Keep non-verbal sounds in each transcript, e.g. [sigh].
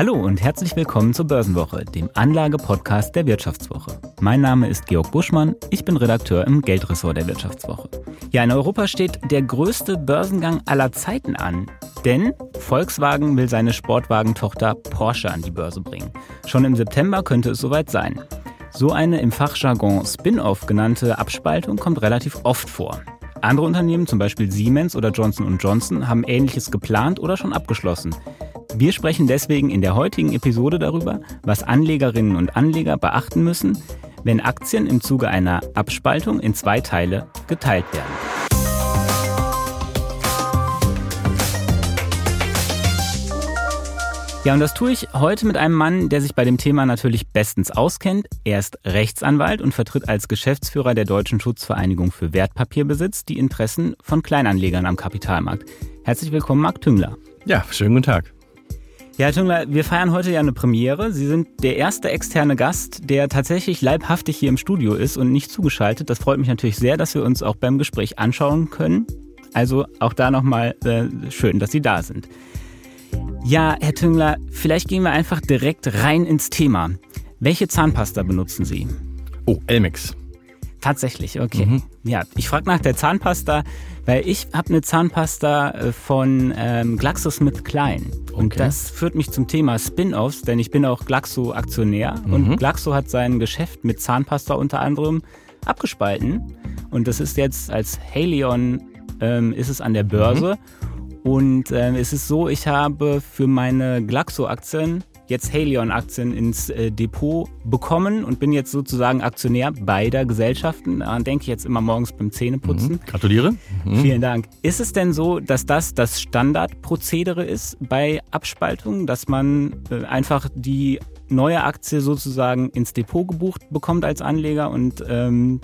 Hallo und herzlich willkommen zur Börsenwoche, dem Anlage-Podcast der Wirtschaftswoche. Mein Name ist Georg Buschmann, ich bin Redakteur im Geldressort der Wirtschaftswoche. Ja, in Europa steht der größte Börsengang aller Zeiten an, denn Volkswagen will seine Sportwagentochter Porsche an die Börse bringen. Schon im September könnte es soweit sein. So eine im Fachjargon Spin-off genannte Abspaltung kommt relativ oft vor. Andere Unternehmen, zum Beispiel Siemens oder Johnson Johnson, haben ähnliches geplant oder schon abgeschlossen. Wir sprechen deswegen in der heutigen Episode darüber, was Anlegerinnen und Anleger beachten müssen, wenn Aktien im Zuge einer Abspaltung in zwei Teile geteilt werden. Ja, und das tue ich heute mit einem Mann, der sich bei dem Thema natürlich bestens auskennt. Er ist Rechtsanwalt und vertritt als Geschäftsführer der Deutschen Schutzvereinigung für Wertpapierbesitz die Interessen von Kleinanlegern am Kapitalmarkt. Herzlich willkommen, Marc Tüngler. Ja, schönen guten Tag. Ja, Herr Tüngler, wir feiern heute ja eine Premiere. Sie sind der erste externe Gast, der tatsächlich leibhaftig hier im Studio ist und nicht zugeschaltet. Das freut mich natürlich sehr, dass wir uns auch beim Gespräch anschauen können. Also auch da nochmal äh, schön, dass Sie da sind. Ja, Herr Tüngler, vielleicht gehen wir einfach direkt rein ins Thema. Welche Zahnpasta benutzen Sie? Oh, Elmex. Tatsächlich, okay. Mhm. Ja, ich frage nach der Zahnpasta, weil ich habe eine Zahnpasta äh, von ähm, GlaxoSmithKline. Und okay. das führt mich zum Thema Spin-offs, denn ich bin auch Glaxo-Aktionär. Mhm. Und Glaxo hat sein Geschäft mit Zahnpasta unter anderem abgespalten. Und das ist jetzt als Halion ähm, ist es an der Börse. Mhm. Und ähm, es ist so, ich habe für meine Glaxo-Aktien jetzt Halion-Aktien ins äh, Depot bekommen und bin jetzt sozusagen Aktionär beider Gesellschaften. Daran denke ich jetzt immer morgens beim Zähneputzen. Mhm. Gratuliere. Mhm. Vielen Dank. Ist es denn so, dass das das Standardprozedere ist bei Abspaltungen, dass man äh, einfach die neue Aktie sozusagen ins Depot gebucht bekommt als Anleger und ähm,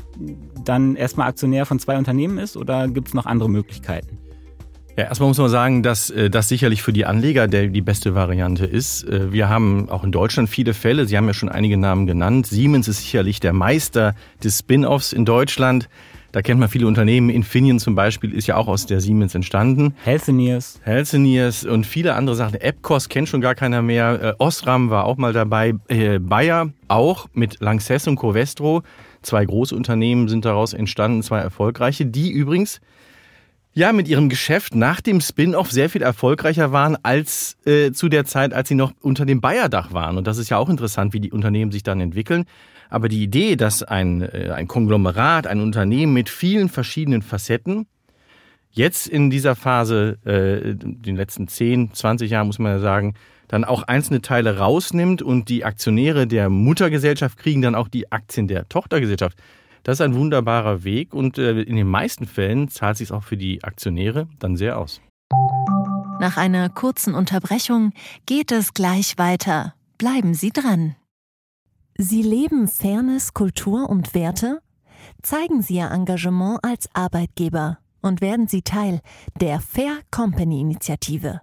dann erstmal Aktionär von zwei Unternehmen ist oder gibt es noch andere Möglichkeiten? Ja, erstmal muss man sagen, dass äh, das sicherlich für die Anleger der, die beste Variante ist. Äh, wir haben auch in Deutschland viele Fälle. Sie haben ja schon einige Namen genannt. Siemens ist sicherlich der Meister des Spin-offs in Deutschland. Da kennt man viele Unternehmen. Infineon zum Beispiel ist ja auch aus der Siemens entstanden. Healthineers. Healthineers und viele andere Sachen. Epcos kennt schon gar keiner mehr. Äh, Osram war auch mal dabei. Bayer auch mit Lanxess und Covestro. Zwei große Unternehmen sind daraus entstanden, zwei erfolgreiche, die übrigens ja mit ihrem Geschäft nach dem Spin-off sehr viel erfolgreicher waren als äh, zu der Zeit, als sie noch unter dem Bayer-Dach waren. Und das ist ja auch interessant, wie die Unternehmen sich dann entwickeln. Aber die Idee, dass ein, äh, ein Konglomerat, ein Unternehmen mit vielen verschiedenen Facetten jetzt in dieser Phase, äh, den letzten 10, 20 Jahren muss man ja sagen, dann auch einzelne Teile rausnimmt und die Aktionäre der Muttergesellschaft kriegen dann auch die Aktien der Tochtergesellschaft. Das ist ein wunderbarer Weg und äh, in den meisten Fällen zahlt sich auch für die Aktionäre dann sehr aus. Nach einer kurzen Unterbrechung geht es gleich weiter. Bleiben Sie dran. Sie leben Fairness, Kultur und Werte? Zeigen Sie Ihr Engagement als Arbeitgeber und werden Sie Teil der Fair Company Initiative.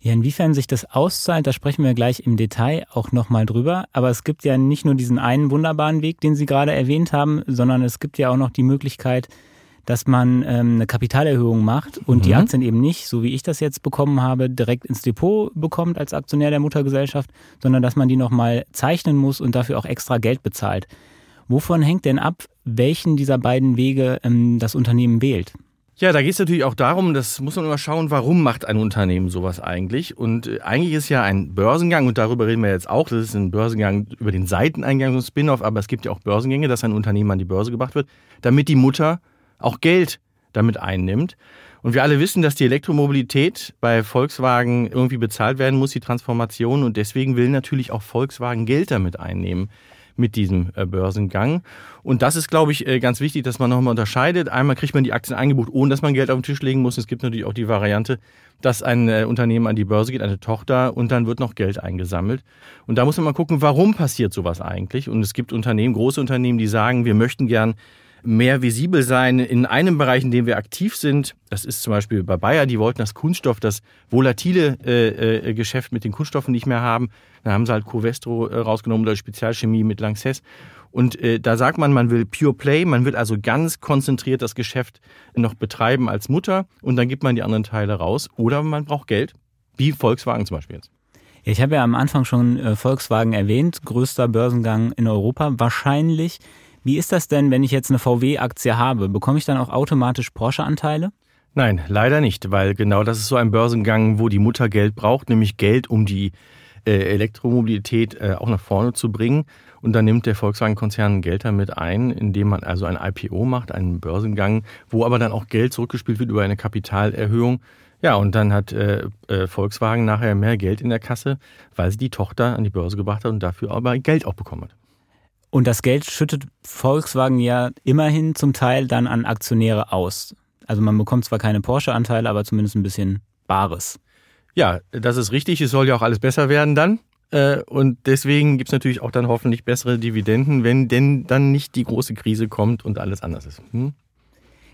Ja, inwiefern sich das auszahlt, da sprechen wir gleich im Detail auch nochmal drüber. Aber es gibt ja nicht nur diesen einen wunderbaren Weg, den Sie gerade erwähnt haben, sondern es gibt ja auch noch die Möglichkeit, dass man ähm, eine Kapitalerhöhung macht und mhm. die Aktien eben nicht, so wie ich das jetzt bekommen habe, direkt ins Depot bekommt als Aktionär der Muttergesellschaft, sondern dass man die nochmal zeichnen muss und dafür auch extra Geld bezahlt. Wovon hängt denn ab, welchen dieser beiden Wege ähm, das Unternehmen wählt? Ja, da geht es natürlich auch darum, das muss man immer schauen, warum macht ein Unternehmen sowas eigentlich? Und äh, eigentlich ist ja ein Börsengang, und darüber reden wir jetzt auch, das ist ein Börsengang über den Seiteneingang, so ein Spin-off, aber es gibt ja auch Börsengänge, dass ein Unternehmen an die Börse gebracht wird, damit die Mutter auch Geld damit einnimmt. Und wir alle wissen, dass die Elektromobilität bei Volkswagen irgendwie bezahlt werden muss, die Transformation. Und deswegen will natürlich auch Volkswagen Geld damit einnehmen. Mit diesem äh, Börsengang. Und das ist, glaube ich, äh, ganz wichtig, dass man nochmal unterscheidet. Einmal kriegt man die Aktien eingebucht, ohne dass man Geld auf den Tisch legen muss. Es gibt natürlich auch die Variante, dass ein äh, Unternehmen an die Börse geht, eine Tochter, und dann wird noch Geld eingesammelt. Und da muss man mal gucken, warum passiert sowas eigentlich. Und es gibt Unternehmen, große Unternehmen, die sagen, wir möchten gern mehr visibel sein in einem Bereich, in dem wir aktiv sind. Das ist zum Beispiel bei Bayer, die wollten das Kunststoff, das volatile äh, äh, Geschäft mit den Kunststoffen nicht mehr haben. Dann haben sie halt Covestro äh, rausgenommen oder Spezialchemie mit Lanxess. Und äh, da sagt man, man will Pure Play, man will also ganz konzentriert das Geschäft noch betreiben als Mutter und dann gibt man die anderen Teile raus. Oder man braucht Geld, wie Volkswagen zum Beispiel jetzt. Ich habe ja am Anfang schon äh, Volkswagen erwähnt, größter Börsengang in Europa. Wahrscheinlich wie ist das denn, wenn ich jetzt eine VW-Aktie habe? Bekomme ich dann auch automatisch Porsche-Anteile? Nein, leider nicht, weil genau das ist so ein Börsengang, wo die Mutter Geld braucht, nämlich Geld, um die äh, Elektromobilität äh, auch nach vorne zu bringen. Und dann nimmt der Volkswagen-Konzern Geld damit ein, indem man also ein IPO macht, einen Börsengang, wo aber dann auch Geld zurückgespielt wird über eine Kapitalerhöhung. Ja, und dann hat äh, äh, Volkswagen nachher mehr Geld in der Kasse, weil sie die Tochter an die Börse gebracht hat und dafür aber Geld auch bekommen hat. Und das Geld schüttet Volkswagen ja immerhin zum Teil dann an Aktionäre aus. Also man bekommt zwar keine Porsche-Anteile, aber zumindest ein bisschen Bares. Ja, das ist richtig. Es soll ja auch alles besser werden dann. Äh, und deswegen gibt es natürlich auch dann hoffentlich bessere Dividenden, wenn denn dann nicht die große Krise kommt und alles anders ist. Hm?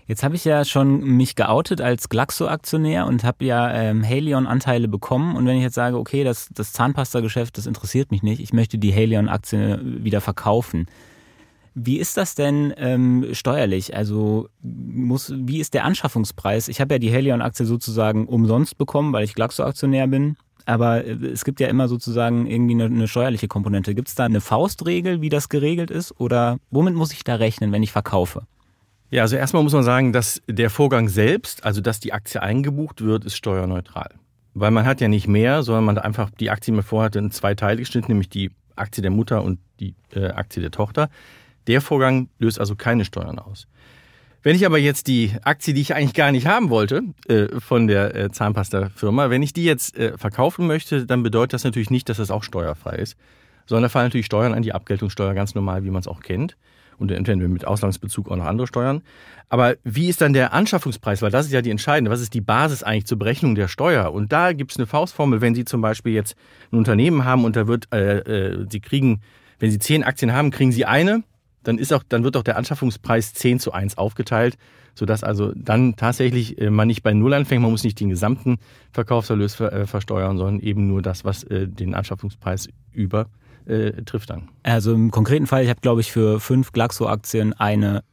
Jetzt habe ich ja schon mich geoutet als Glaxo-Aktionär und habe ja ähm, Halion-Anteile bekommen. Und wenn ich jetzt sage, okay, das, das Zahnpasta-Geschäft, das interessiert mich nicht, ich möchte die Halion-Aktie wieder verkaufen. Wie ist das denn ähm, steuerlich? Also muss, wie ist der Anschaffungspreis? Ich habe ja die Halion-Aktie sozusagen umsonst bekommen, weil ich Glaxo-Aktionär bin. Aber äh, es gibt ja immer sozusagen irgendwie eine, eine steuerliche Komponente. Gibt es da eine Faustregel, wie das geregelt ist? Oder womit muss ich da rechnen, wenn ich verkaufe? Ja, also erstmal muss man sagen, dass der Vorgang selbst, also dass die Aktie eingebucht wird, ist steuerneutral. Weil man hat ja nicht mehr, sondern man hat einfach die Aktie, die man vorhatte, in zwei Teile geschnitten, nämlich die Aktie der Mutter und die äh, Aktie der Tochter. Der Vorgang löst also keine Steuern aus. Wenn ich aber jetzt die Aktie, die ich eigentlich gar nicht haben wollte, äh, von der äh, Zahnpasta-Firma, wenn ich die jetzt äh, verkaufen möchte, dann bedeutet das natürlich nicht, dass das auch steuerfrei ist, sondern da fallen natürlich Steuern an, die Abgeltungssteuer ganz normal, wie man es auch kennt und entweder mit Auslandsbezug auch noch andere Steuern. Aber wie ist dann der Anschaffungspreis? Weil das ist ja die entscheidende. Was ist die Basis eigentlich zur Berechnung der Steuer? Und da gibt es eine Faustformel, wenn Sie zum Beispiel jetzt ein Unternehmen haben und da wird, äh, äh, Sie kriegen, wenn Sie zehn Aktien haben, kriegen Sie eine, dann ist auch, dann wird auch der Anschaffungspreis 10 zu 1 aufgeteilt, sodass also dann tatsächlich äh, man nicht bei Null anfängt, man muss nicht den gesamten Verkaufserlös ver, äh, versteuern, sondern eben nur das, was äh, den Anschaffungspreis über äh, trifft dann. Also im konkreten Fall, ich habe glaube ich für fünf Glaxo-Aktien eine,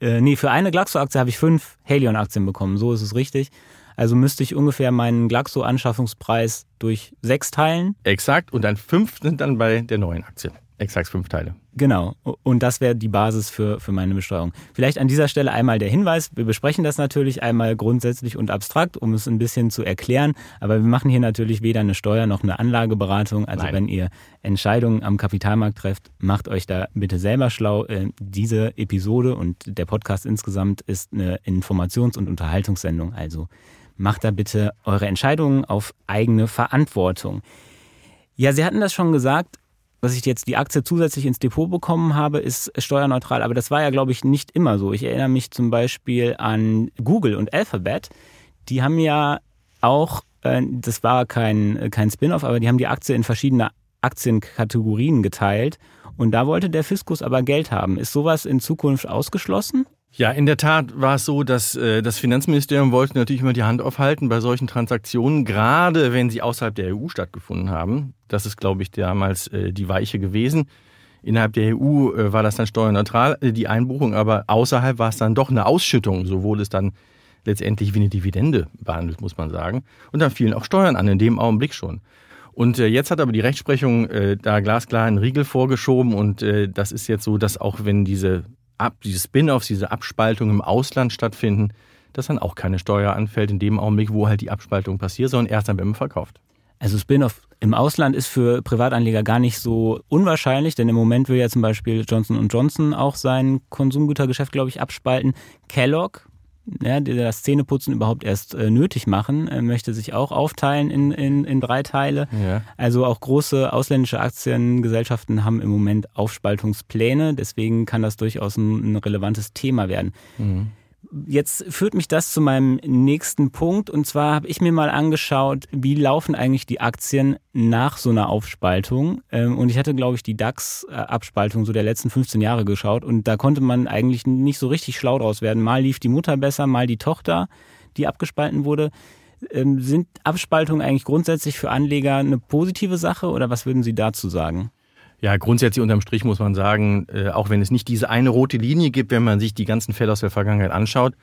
äh, nee, für eine Glaxo-Aktie habe ich fünf Helion-Aktien bekommen, so ist es richtig. Also müsste ich ungefähr meinen Glaxo-Anschaffungspreis durch sechs teilen. Exakt, und dann fünf sind dann bei der neuen Aktie. Exakt fünf Teile. Genau. Und das wäre die Basis für, für meine Besteuerung. Vielleicht an dieser Stelle einmal der Hinweis. Wir besprechen das natürlich einmal grundsätzlich und abstrakt, um es ein bisschen zu erklären. Aber wir machen hier natürlich weder eine Steuer noch eine Anlageberatung. Also Nein. wenn ihr Entscheidungen am Kapitalmarkt trefft, macht euch da bitte selber schlau. Äh, diese Episode und der Podcast insgesamt ist eine Informations- und Unterhaltungssendung. Also macht da bitte eure Entscheidungen auf eigene Verantwortung. Ja, Sie hatten das schon gesagt, dass ich jetzt die Aktie zusätzlich ins Depot bekommen habe, ist steuerneutral. Aber das war ja, glaube ich, nicht immer so. Ich erinnere mich zum Beispiel an Google und Alphabet. Die haben ja auch, äh, das war kein, kein Spin-off, aber die haben die Aktie in verschiedene Aktienkategorien geteilt. Und da wollte der Fiskus aber Geld haben. Ist sowas in Zukunft ausgeschlossen? Ja, in der Tat war es so, dass äh, das Finanzministerium wollte natürlich immer die Hand aufhalten bei solchen Transaktionen, gerade wenn sie außerhalb der EU stattgefunden haben. Das ist, glaube ich, damals äh, die Weiche gewesen. Innerhalb der EU äh, war das dann steuerneutral, äh, die Einbuchung, aber außerhalb war es dann doch eine Ausschüttung. So wurde es dann letztendlich wie eine Dividende behandelt, muss man sagen. Und dann fielen auch Steuern an, in dem Augenblick schon. Und äh, jetzt hat aber die Rechtsprechung äh, da glasklar einen Riegel vorgeschoben und äh, das ist jetzt so, dass auch wenn diese Ab, diese Spin-offs, diese Abspaltung im Ausland stattfinden, dass dann auch keine Steuer anfällt in dem Augenblick, wo halt die Abspaltung passiert, sondern erst dann, wenn man verkauft. Also Spin-off im Ausland ist für Privatanleger gar nicht so unwahrscheinlich, denn im Moment will ja zum Beispiel Johnson Johnson auch sein Konsumgütergeschäft, glaube ich, abspalten. Kellogg ja, die das Zähneputzen überhaupt erst äh, nötig machen, äh, möchte sich auch aufteilen in, in, in drei Teile. Ja. Also auch große ausländische Aktiengesellschaften haben im Moment Aufspaltungspläne, deswegen kann das durchaus ein, ein relevantes Thema werden. Mhm. Jetzt führt mich das zu meinem nächsten Punkt. Und zwar habe ich mir mal angeschaut, wie laufen eigentlich die Aktien nach so einer Aufspaltung. Ähm, und ich hatte, glaube ich, die DAX-Abspaltung so der letzten 15 Jahre geschaut. Und da konnte man eigentlich nicht so richtig schlau draus werden. Mal lief die Mutter besser, mal die Tochter, die abgespalten wurde. Ähm, sind Abspaltungen eigentlich grundsätzlich für Anleger eine positive Sache oder was würden Sie dazu sagen? Ja, grundsätzlich unterm Strich muss man sagen, äh, auch wenn es nicht diese eine rote Linie gibt, wenn man sich die ganzen Fälle aus der Vergangenheit anschaut,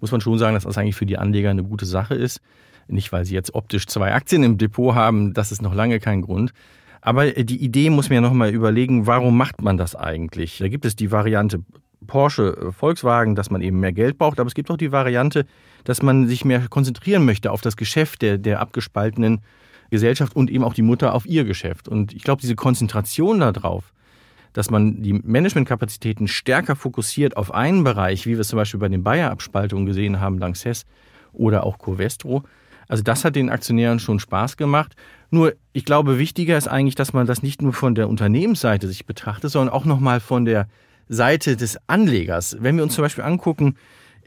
muss man schon sagen, dass das eigentlich für die Anleger eine gute Sache ist. Nicht, weil sie jetzt optisch zwei Aktien im Depot haben, das ist noch lange kein Grund. Aber äh, die Idee muss man ja nochmal überlegen, warum macht man das eigentlich? Da gibt es die Variante Porsche, äh, Volkswagen, dass man eben mehr Geld braucht, aber es gibt auch die Variante, dass man sich mehr konzentrieren möchte auf das Geschäft der, der abgespaltenen Gesellschaft und eben auch die Mutter auf ihr Geschäft. Und ich glaube, diese Konzentration darauf, dass man die Managementkapazitäten stärker fokussiert auf einen Bereich, wie wir es zum Beispiel bei den Bayer-Abspaltungen gesehen haben, Lanxess oder auch Covestro, also das hat den Aktionären schon Spaß gemacht. Nur ich glaube, wichtiger ist eigentlich, dass man das nicht nur von der Unternehmensseite sich betrachtet, sondern auch nochmal von der Seite des Anlegers. Wenn wir uns zum Beispiel angucken,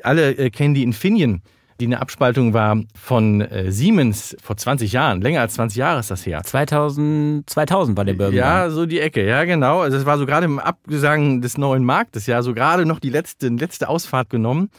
alle äh, kennen die Infineon die eine Abspaltung war von äh, Siemens vor 20 Jahren. Länger als 20 Jahre ist das her. 2000, 2000 war der Börsengang. Ja, so die Ecke, ja genau. Also es war so gerade im Abgesang des neuen Marktes, ja, so gerade noch die letzte, letzte Ausfahrt genommen.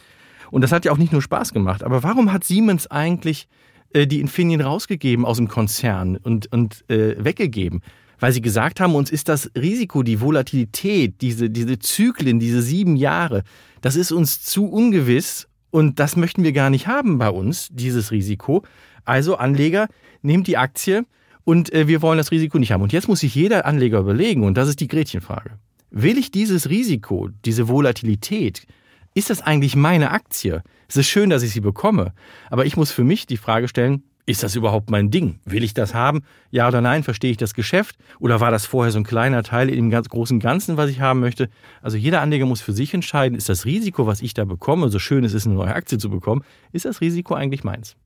Und das hat ja auch nicht nur Spaß gemacht. Aber warum hat Siemens eigentlich äh, die Infineon rausgegeben aus dem Konzern und, und äh, weggegeben? Weil sie gesagt haben, uns ist das Risiko, die Volatilität, diese, diese Zyklen, diese sieben Jahre, das ist uns zu ungewiss und das möchten wir gar nicht haben bei uns, dieses Risiko. Also Anleger, nehmt die Aktie und äh, wir wollen das Risiko nicht haben. Und jetzt muss sich jeder Anleger überlegen, und das ist die Gretchenfrage. Will ich dieses Risiko, diese Volatilität, ist das eigentlich meine Aktie? Es ist schön, dass ich sie bekomme, aber ich muss für mich die Frage stellen, ist das überhaupt mein Ding? Will ich das haben? Ja oder nein? Verstehe ich das Geschäft? Oder war das vorher so ein kleiner Teil in dem ganz großen Ganzen, was ich haben möchte? Also jeder Anleger muss für sich entscheiden, ist das Risiko, was ich da bekomme, so schön es ist, eine neue Aktie zu bekommen, ist das Risiko eigentlich meins?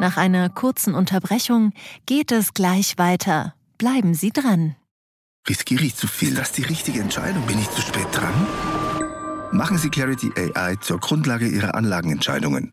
Nach einer kurzen Unterbrechung geht es gleich weiter. Bleiben Sie dran. Riskiere ich zu viel? Das ist die richtige Entscheidung. Bin ich zu spät dran? Machen Sie Clarity AI zur Grundlage Ihrer Anlagenentscheidungen.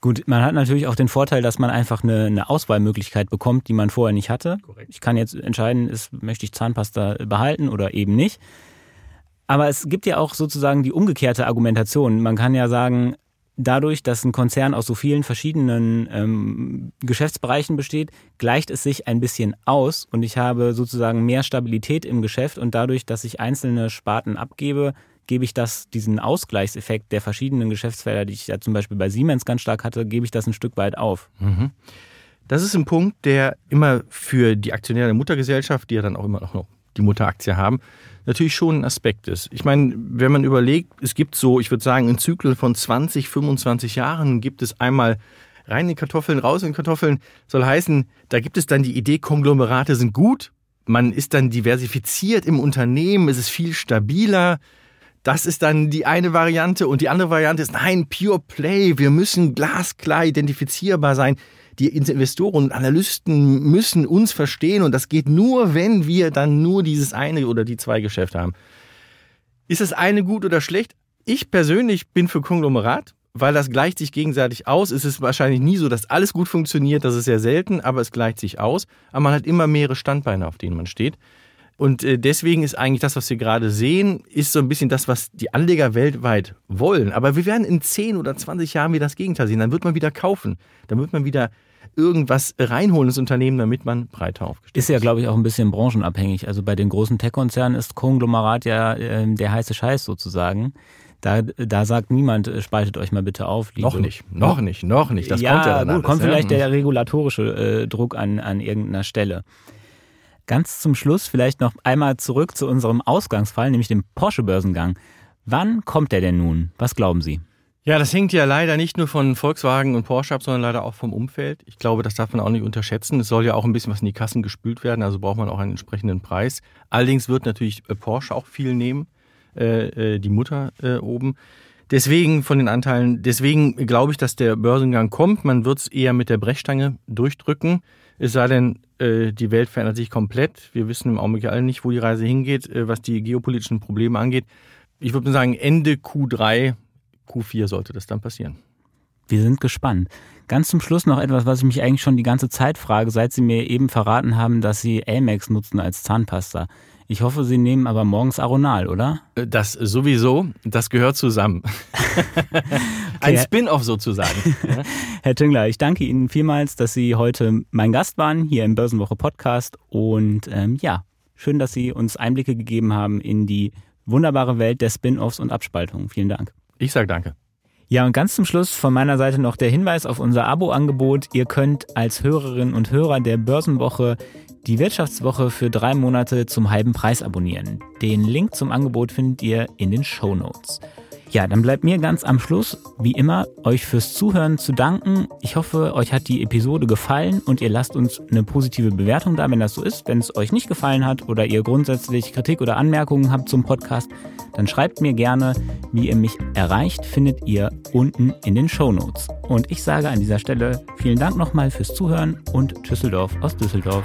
Gut, man hat natürlich auch den Vorteil, dass man einfach eine, eine Auswahlmöglichkeit bekommt, die man vorher nicht hatte. Korrekt. Ich kann jetzt entscheiden, ist, möchte ich Zahnpasta behalten oder eben nicht. Aber es gibt ja auch sozusagen die umgekehrte Argumentation. Man kann ja sagen, dadurch, dass ein Konzern aus so vielen verschiedenen ähm, Geschäftsbereichen besteht, gleicht es sich ein bisschen aus und ich habe sozusagen mehr Stabilität im Geschäft und dadurch, dass ich einzelne Sparten abgebe, gebe ich das, diesen Ausgleichseffekt der verschiedenen Geschäftsfelder, die ich ja zum Beispiel bei Siemens ganz stark hatte, gebe ich das ein Stück weit auf. Mhm. Das ist ein Punkt, der immer für die Aktionäre der Muttergesellschaft, die ja dann auch immer noch die Mutteraktie haben, natürlich schon ein Aspekt ist. Ich meine, wenn man überlegt, es gibt so, ich würde sagen, in Zyklen von 20, 25 Jahren gibt es einmal rein in Kartoffeln, raus in Kartoffeln, soll heißen, da gibt es dann die Idee, Konglomerate sind gut, man ist dann diversifiziert im Unternehmen, es ist viel stabiler, das ist dann die eine Variante. Und die andere Variante ist, nein, Pure Play. Wir müssen glasklar identifizierbar sein. Die Investoren und Analysten müssen uns verstehen. Und das geht nur, wenn wir dann nur dieses eine oder die zwei Geschäfte haben. Ist das eine gut oder schlecht? Ich persönlich bin für Konglomerat, weil das gleicht sich gegenseitig aus. Es ist wahrscheinlich nie so, dass alles gut funktioniert. Das ist sehr selten, aber es gleicht sich aus. Aber man hat immer mehrere Standbeine, auf denen man steht. Und äh, deswegen ist eigentlich das, was wir gerade sehen, ist so ein bisschen das, was die Anleger weltweit wollen. Aber wir werden in 10 oder 20 Jahren wieder das Gegenteil sehen. Dann wird man wieder kaufen. Dann wird man wieder irgendwas reinholen ins Unternehmen, damit man breiter aufgestellt ist. Ist ja, glaube ich, auch ein bisschen branchenabhängig. Also bei den großen Tech-Konzernen ist Konglomerat ja äh, der heiße Scheiß sozusagen. Da, da sagt niemand, äh, spaltet euch mal bitte auf. Liebe. Noch nicht, noch nicht, noch nicht. Das ja, kommt ja dann gut, alles, kommt ja. vielleicht der regulatorische äh, Druck an, an irgendeiner Stelle. Ganz zum Schluss vielleicht noch einmal zurück zu unserem Ausgangsfall, nämlich dem Porsche-Börsengang. Wann kommt der denn nun? Was glauben Sie? Ja, das hängt ja leider nicht nur von Volkswagen und Porsche ab, sondern leider auch vom Umfeld. Ich glaube, das darf man auch nicht unterschätzen. Es soll ja auch ein bisschen was in die Kassen gespült werden, also braucht man auch einen entsprechenden Preis. Allerdings wird natürlich äh, Porsche auch viel nehmen, äh, äh, die Mutter äh, oben. Deswegen von den Anteilen, deswegen glaube ich, dass der Börsengang kommt. Man wird es eher mit der Brechstange durchdrücken. Es sei denn, äh, die Welt verändert sich komplett. Wir wissen im Augenblick alle nicht, wo die Reise hingeht, äh, was die geopolitischen Probleme angeht. Ich würde sagen, Ende Q3, Q4 sollte das dann passieren. Wir sind gespannt. Ganz zum Schluss noch etwas, was ich mich eigentlich schon die ganze Zeit frage, seit Sie mir eben verraten haben, dass Sie Amex nutzen als Zahnpasta. Ich hoffe, Sie nehmen aber morgens Aronal, oder? Äh, Das sowieso, das gehört zusammen. [laughs] Ein Okay. Spin-off sozusagen. [laughs] Herr Tüngler, ich danke Ihnen vielmals, dass Sie heute mein Gast waren hier im Börsenwoche Podcast. Und ähm, ja, schön, dass Sie uns Einblicke gegeben haben in die wunderbare Welt der Spin-offs und Abspaltungen. Vielen Dank. Ich sage danke. Ja, und ganz zum Schluss von meiner Seite noch der Hinweis auf unser Abo-Angebot. Ihr könnt als Hörerinnen und Hörer der Börsenwoche die Wirtschaftswoche für drei Monate zum halben Preis abonnieren. Den Link zum Angebot findet ihr in den Show Notes. Ja, dann bleibt mir ganz am Schluss, wie immer, euch fürs Zuhören zu danken. Ich hoffe, euch hat die Episode gefallen und ihr lasst uns eine positive Bewertung da, wenn das so ist. Wenn es euch nicht gefallen hat oder ihr grundsätzlich Kritik oder Anmerkungen habt zum Podcast, dann schreibt mir gerne, wie ihr mich erreicht, findet ihr unten in den Show Notes. Und ich sage an dieser Stelle vielen Dank nochmal fürs Zuhören und Düsseldorf aus Düsseldorf.